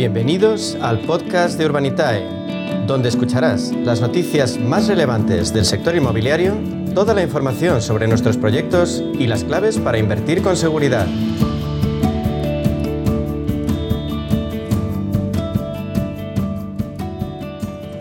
Bienvenidos al podcast de Urbanitae, donde escucharás las noticias más relevantes del sector inmobiliario, toda la información sobre nuestros proyectos y las claves para invertir con seguridad.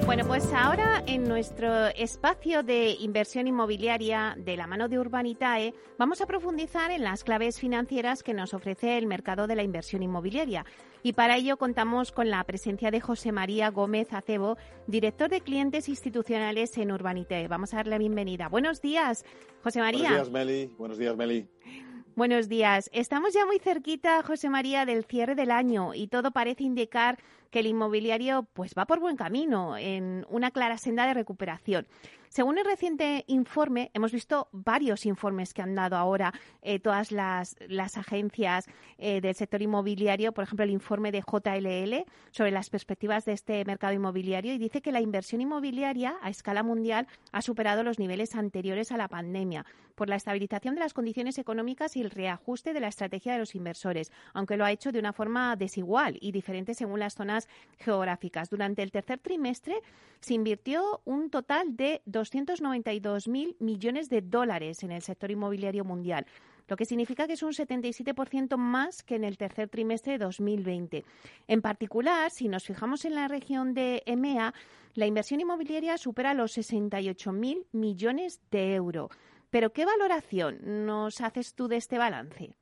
Bueno, pues ahora en nuestro espacio de inversión inmobiliaria de la mano de Urbanitae vamos a profundizar en las claves financieras que nos ofrece el mercado de la inversión inmobiliaria. Y para ello contamos con la presencia de José María Gómez Acebo, director de clientes institucionales en Urbanitae. Vamos a darle la bienvenida. Buenos días, José María. Buenos días, Meli. Buenos días, Meli. Buenos días. Estamos ya muy cerquita, José María, del cierre del año y todo parece indicar que el inmobiliario pues va por buen camino en una clara senda de recuperación. Según el reciente informe, hemos visto varios informes que han dado ahora eh, todas las, agencias eh, del sector inmobiliario, por ejemplo, el informe de JLL sobre las perspectivas de este mercado inmobiliario y dice que la inversión inmobiliaria a escala mundial ha superado los niveles anteriores a la pandemia por la estabilización de las condiciones económicas y el reajuste de la estrategia de los inversores, aunque lo ha hecho de una forma desigual y diferente según las zonas geográficas. Durante el tercer trimestre se invirtió un total de 292.000 millones de dólares en el sector inmobiliario mundial lo que significa que es un 77% más que en el tercer trimestre de 2020. En particular, si nos fijamos en la región de EMEA, la inversión inmobiliaria supera los 68.000 millones de euros. Pero, ¿qué valoración nos haces tú de este balance?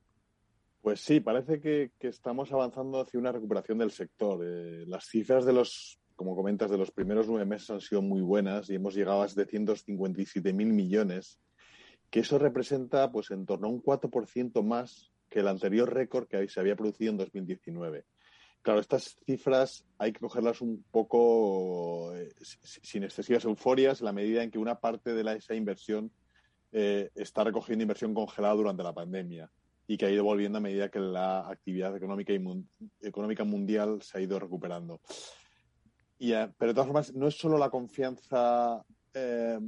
Pues sí, parece que, estamos avanzando hacia una recuperación del sector. Eh, las cifras de los como comentas, de los primeros nueve meses han sido muy buenas y hemos llegado a 757.000 millones, que eso representa pues en torno a un 4% más que el anterior récord que se había producido en 2019. Claro, estas cifras hay que cogerlas un poco eh, sin excesivas euforias en la medida en que una parte de esa inversión eh, está recogiendo inversión congelada durante la pandemia y que ha ido volviendo a medida que la actividad económica, y económica mundial se ha ido recuperando. Eh, pero de todas formas, no es solo la confianza, eh,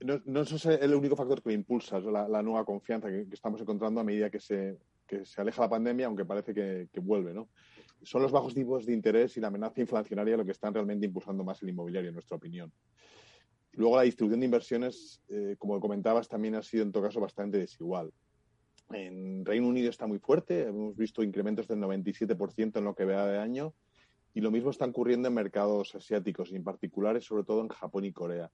no, es el único factor que impulsa la, nueva confianza que, estamos encontrando a medida que se, se aleja la pandemia, aunque parece que, vuelve, ¿no? Son los bajos tipos de interés y la amenaza inflacionaria lo que están realmente impulsando más el inmobiliario, en nuestra opinión. Luego, la distribución de inversiones, eh, como comentabas, también ha sido en todo caso bastante desigual. En Reino Unido está muy fuerte, hemos visto incrementos del 97% en lo que vea de año y lo mismo está ocurriendo en mercados asiáticos, y en particular, sobre todo en Japón y Corea.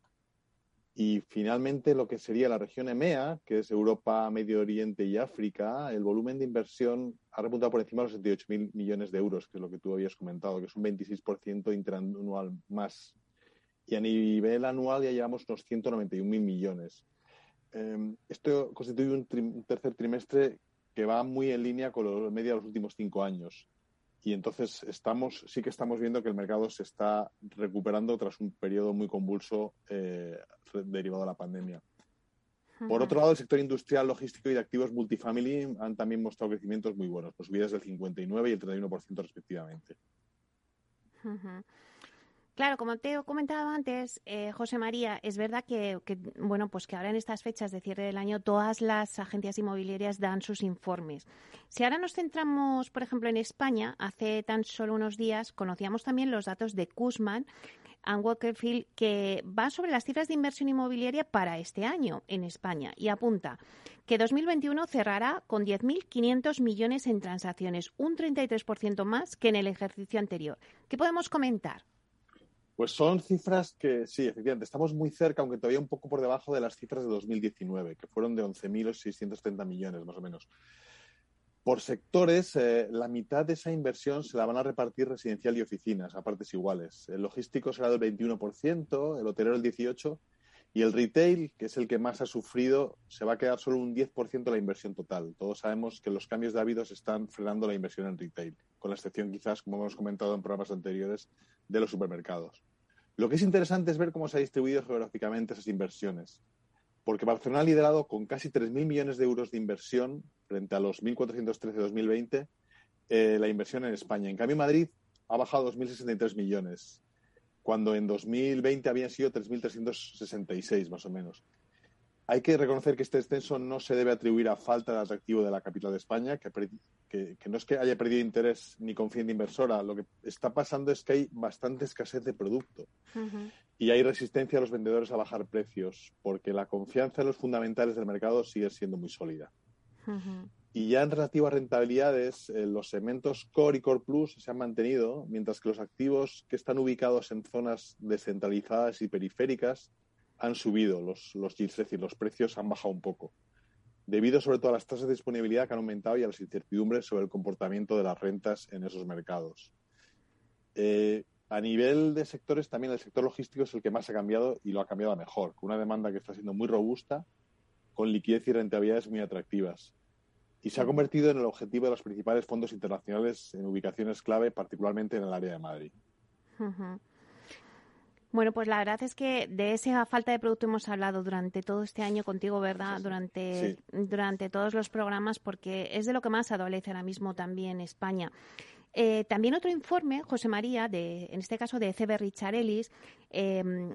Y finalmente, lo que sería la región EMEA, que es Europa, Medio Oriente y África, el volumen de inversión ha repuntado por encima de los 78.000 millones de euros, que es lo que tú habías comentado, que es un 26% interanual más. Y a nivel anual ya llevamos unos 191.000 millones. Em, esto constituye un, un, tercer trimestre que va muy en línea con la media de los últimos cinco años y entonces estamos, sí que estamos viendo que el mercado se está recuperando tras un periodo muy convulso eh, derivado de la pandemia. Por otro lado, el sector industrial, logístico y de activos multifamily han también mostrado crecimientos muy buenos, pues subidas del 59 y el 31% respectivamente. Claro, como te he comentado antes, eh, José María, es verdad que, bueno, pues que ahora en estas fechas de cierre del año todas las agencias inmobiliarias dan sus informes. Si ahora nos centramos, por ejemplo, en España, hace tan solo unos días conocíamos también los datos de Kuzman and Walkerfield que va sobre las cifras de inversión inmobiliaria para este año en España y apunta que 2021 cerrará con 10.500 millones en transacciones, un 33% más que en el ejercicio anterior. ¿Qué podemos comentar? Pues son cifras que sí, efectivamente, estamos muy cerca, aunque todavía un poco por debajo de las cifras de 2019, que fueron de 11.630 millones más o menos. Por sectores, eh, la mitad de esa inversión se la van a repartir residencial y oficinas a partes iguales. El logístico será del 21%, el hotelero el 18%, y el retail, que es el que más ha sufrido, se va a quedar solo un 10% de la inversión total. Todos sabemos que los cambios de hábitos están frenando la inversión en retail, con la excepción quizás, como hemos comentado en programas anteriores, de los supermercados. Lo que es interesante es ver cómo se ha distribuido geográficamente esas inversiones, porque Barcelona ha liderado con casi 3.000 millones de euros de inversión frente a los 1.413 de 2020 eh, la inversión en España. En cambio, Madrid ha bajado 2.063 millones cuando en 2020 habían sido 3.366 más o menos. Hay que reconocer que este descenso no se debe atribuir a falta de atractivo de la capital de España, que, no es que haya perdido interés ni confianza inversora. Lo que está pasando es que hay bastante escasez de producto y hay resistencia a los vendedores a bajar precios, porque la confianza en los fundamentales del mercado sigue siendo muy sólida. Y ya en relativa a rentabilidades, eh, los segmentos Core y Core Plus se han mantenido, mientras que los activos que están ubicados en zonas descentralizadas y periféricas han subido los, los yields, es decir, los precios han bajado un poco, debido sobre todo a las tasas de disponibilidad que han aumentado y a las incertidumbres sobre el comportamiento de las rentas en esos mercados. Eh, a nivel de sectores, también el sector logístico es el que más ha cambiado y lo ha cambiado a mejor, con una demanda que está siendo muy robusta, con liquidez y rentabilidades muy atractivas. Y se ha convertido en el objetivo de los principales fondos internacionales en ubicaciones clave, particularmente en el área de Madrid. Bueno, pues la verdad es que de esa falta de producto hemos hablado durante todo este año contigo, ¿verdad? Durante, durante todos los programas, porque es de lo que más adolece ahora mismo también España. Eh, también otro informe, José María, de, en este caso de CB Richarelis, em,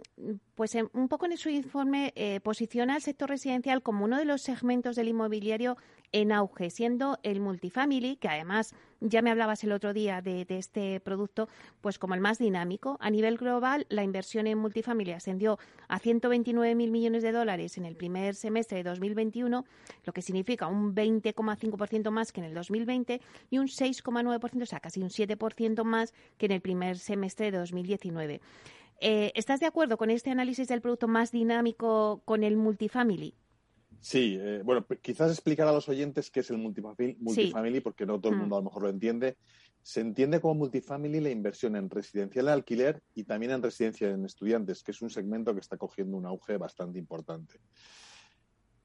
pues un poco en su informe eh, posiciona al sector residencial como uno de los segmentos del inmobiliario en auge, siendo el multifamily, que además ya me hablabas el otro día de, este producto, pues como el más dinámico. A nivel global, la inversión en multifamily ascendió a 129.000 millones de dólares en el primer semestre de 2021, lo que significa un 20,5% más que en el 2020 y un 6,9%, o sea, casi un 7% más que en el primer semestre de 2019. Eh, ¿Estás de acuerdo con este análisis del producto más dinámico con el multifamily? Sí, eh, bueno, quizás explicar a los oyentes qué es el multifamily, porque no todo el mm. mundo a lo mejor lo entiende. Se entiende como multifamily la inversión en residencial de alquiler y también en residencia en estudiantes, que es un segmento que está cogiendo un auge bastante importante.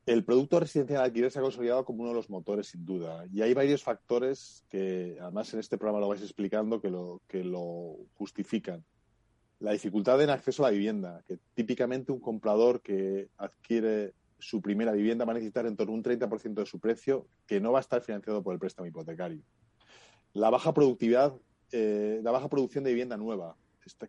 El producto residencial de alquiler se ha consolidado como uno de los motores, sin duda. Y hay varios factores que, además, en este programa lo vais explicando, que lo, que lo justifican. La dificultad en acceso a la vivienda, que típicamente un comprador que adquiere su primera vivienda va a necesitar en torno a un 30% de su precio que no va a estar financiado por el préstamo hipotecario. La baja productividad, eh, la baja producción de vivienda nueva,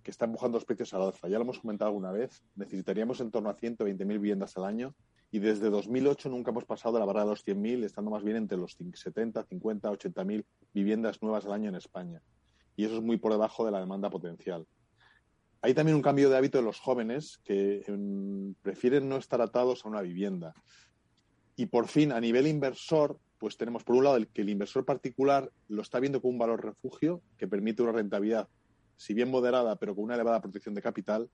que está empujando los precios al alza. Ya lo hemos comentado alguna vez, necesitaríamos en torno a 120.000 viviendas al año y desde 2008 nunca hemos pasado de la barra de los 100.000, estando más bien entre los 70, 50, 80.000 viviendas nuevas al año en España. Y eso es muy por debajo de la demanda potencial. Hay también un cambio de hábito de los jóvenes que em, prefieren no estar atados a una vivienda. Y por fin, a nivel inversor, pues tenemos por un lado el que el inversor particular lo está viendo como un valor refugio que permite una rentabilidad, si bien moderada, pero con una elevada protección de capital.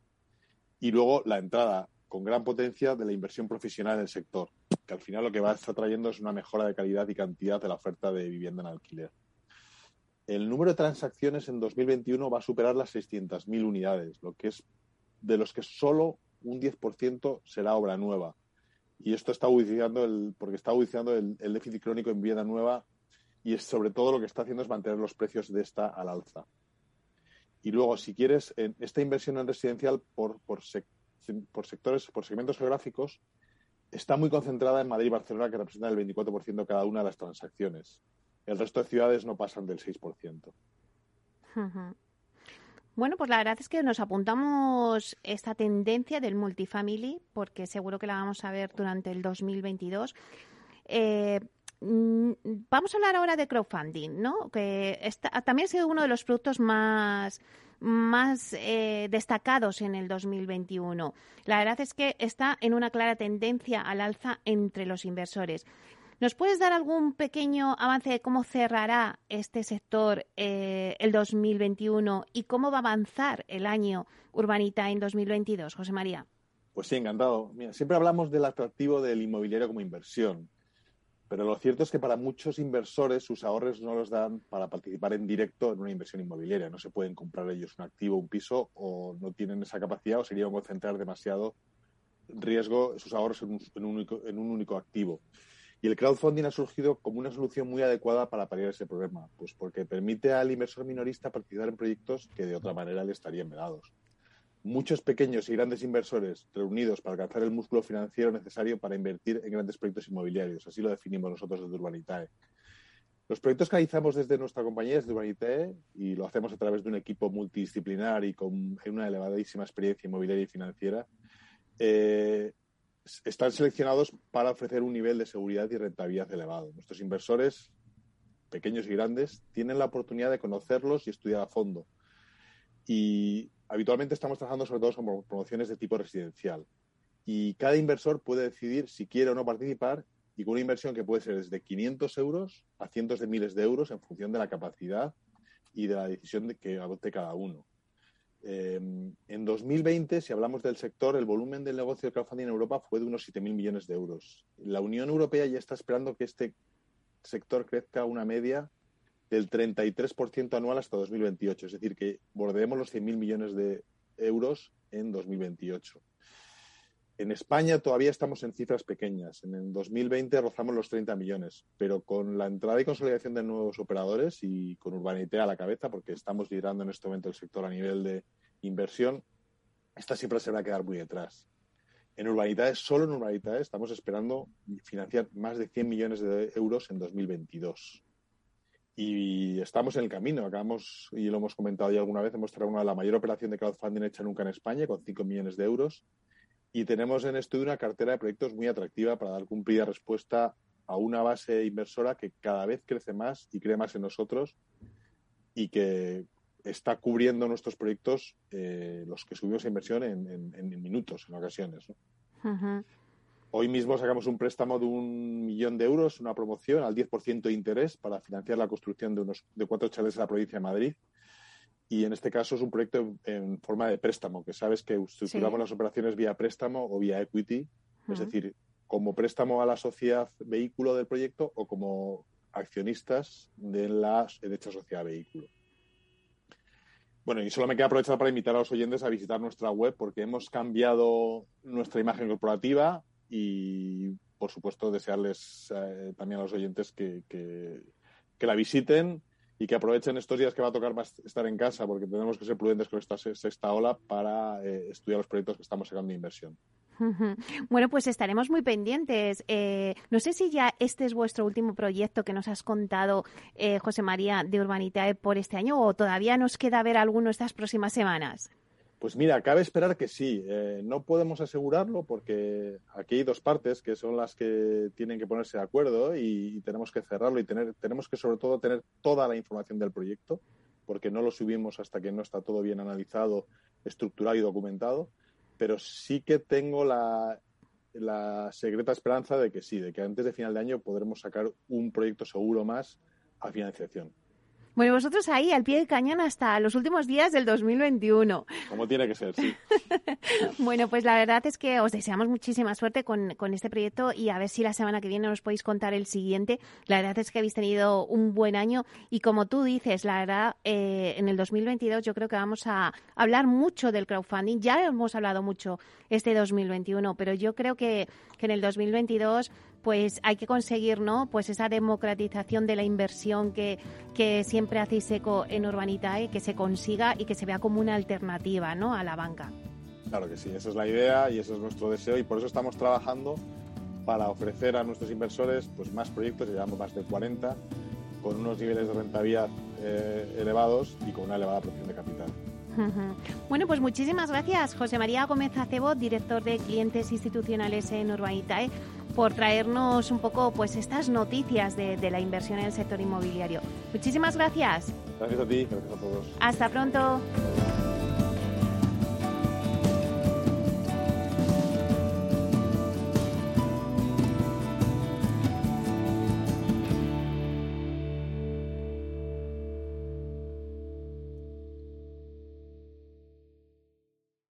Y luego la entrada con gran potencia de la inversión profesional en el sector, que al final lo que va a estar trayendo es una mejora de calidad y cantidad de la oferta de vivienda en alquiler el número de transacciones en 2021 va a superar las 600.000 unidades, lo que es de los que solo un 10% será obra nueva. Y esto está agudizando el, porque está el, déficit crónico en vivienda nueva y es sobre todo lo que está haciendo es mantener los precios de esta al alza. Y luego, si quieres, esta inversión en residencial por, por, por sectores, por segmentos geográficos, está muy concentrada en Madrid y Barcelona, que representan el 24% cada una de las transacciones. El resto de ciudades no pasan del 6%. Bueno, pues la verdad es que nos apuntamos esta tendencia del multifamily, porque seguro que la vamos a ver durante el 2022. Eh, mm, vamos a hablar ahora de crowdfunding, ¿no? Que también ha sido uno de los productos más más eh, destacados en el 2021. La verdad es que está en una clara tendencia al alza entre los inversores. ¿Nos puedes dar algún pequeño avance de cómo cerrará este sector eh, el 2021 y cómo va a avanzar el año Urbanita en 2022, José María? Pues sí, encantado. siempre hablamos del atractivo del inmobiliario como inversión, pero lo cierto es que para muchos inversores sus ahorros no los dan para participar en directo en una inversión inmobiliaria. No se pueden comprar ellos un activo, un piso, o no tienen esa capacidad o serían concentrar demasiado riesgo sus ahorros en en un único activo. Y el crowdfunding ha surgido como una solución muy adecuada para paliar ese problema, pues porque permite al inversor minorista participar en proyectos que de otra manera le estarían vedados. Muchos pequeños y grandes inversores reunidos para alcanzar el músculo financiero necesario para invertir en grandes proyectos inmobiliarios, así lo definimos nosotros desde Urbanitae. Los proyectos que realizamos desde nuestra compañía, desde Urbanitae, y lo hacemos a través de un equipo multidisciplinar y con una elevadísima experiencia inmobiliaria y financiera, eh, están seleccionados para ofrecer un nivel de seguridad y rentabilidad elevado. Nuestros inversores, pequeños y grandes, tienen la oportunidad de conocerlos y estudiar a fondo. Y habitualmente estamos trabajando sobre todo con promociones de tipo residencial. Y cada inversor puede decidir si quiere o no participar y con una inversión que puede ser desde 500 euros a cientos de miles de euros en función de la capacidad y de la decisión de que adopte cada uno. Em, en 2020, si hablamos del sector, el volumen del negocio de crowdfunding en Europa fue de unos 7.000 millones de euros. La Unión Europea ya está esperando que este sector crezca una media del 33% anual hasta 2028, es decir, que bordeemos los 100.000 millones de euros en 2028. En España todavía estamos en cifras pequeñas. En el 2020 rozamos los 30 millones, pero con la entrada y consolidación de nuevos operadores y con Urbanité a la cabeza, porque estamos liderando en este momento el sector a nivel de inversión, esta siempre se va a quedar muy detrás. En Urbanitae, solo en Urbanitae, estamos esperando financiar más de 100 millones de euros en 2022. Y estamos en el camino. Acabamos, y lo hemos comentado ya alguna vez, hemos traído una, la mayor operación de crowdfunding hecha nunca en España, con 5 millones de euros y tenemos en estudio una cartera de proyectos muy atractiva para dar cumplida respuesta a una base inversora que cada vez crece más y cree más en nosotros y que está cubriendo nuestros proyectos, eh, los que subimos a inversión en, minutos, en ocasiones. Hoy mismo sacamos un préstamo de un millón de euros, una promoción al 10% de interés para financiar la construcción de unos de cuatro chalets en la provincia de Madrid y en este caso es un proyecto en, forma de préstamo, que sabes que estructuramos las operaciones vía préstamo o vía equity, es decir, como préstamo a la sociedad vehículo del proyecto o como accionistas de la de dicha sociedad vehículo. Bueno, y solo me queda aprovechar para invitar a los oyentes a visitar nuestra web porque hemos cambiado nuestra imagen corporativa y, por supuesto, desearles eh, también a los oyentes que, que, que la visiten y que aprovechen estos días que va a tocar estar en casa, porque tenemos que ser prudentes con esta sexta ola para eh, estudiar los proyectos que estamos sacando de inversión. Bueno, pues estaremos muy pendientes. Eh, no sé si ya este es vuestro último proyecto que nos has contado, eh, José María, de Urbanitae por este año o todavía nos queda ver alguno estas próximas semanas. Pues mira, cabe esperar que sí. Eh, no podemos asegurarlo porque aquí hay dos partes que son las que tienen que ponerse de acuerdo y, tenemos que cerrarlo y tener, tenemos que sobre todo tener toda la información del proyecto porque no lo subimos hasta que no está todo bien analizado, estructurado y documentado. Pero sí que tengo la, la secreta esperanza de que sí, de que antes de final de año podremos sacar un proyecto seguro más a financiación. Bueno, vosotros ahí al pie del cañón hasta los últimos días del 2021. Como tiene que ser, sí. bueno, pues la verdad es que os deseamos muchísima suerte con, este proyecto y a ver si la semana que viene nos podéis contar el siguiente. La verdad es que habéis tenido un buen año y como tú dices, la verdad, eh, en el 2022 yo creo que vamos a hablar mucho del crowdfunding. Ya hemos hablado mucho este 2021, pero yo creo que, que en el 2022 pues hay que conseguir ¿no? pues esa democratización de la inversión que, que siempre hacéis eco en Urbanitae, que se consiga y que se vea como una alternativa ¿no? a la banca. Claro que sí, esa es la idea y ese es nuestro deseo y por eso estamos trabajando para ofrecer a nuestros inversores pues, más proyectos, llevamos más de 40, con unos niveles de rentabilidad eh, elevados y con una elevada producción de capital. Bueno, pues muchísimas gracias, José María Gómez Acebo, director de clientes institucionales en Urbanitae por traernos un poco pues estas noticias de, de la inversión en el sector inmobiliario. Muchísimas gracias. Gracias a ti, gracias a todos. Hasta pronto.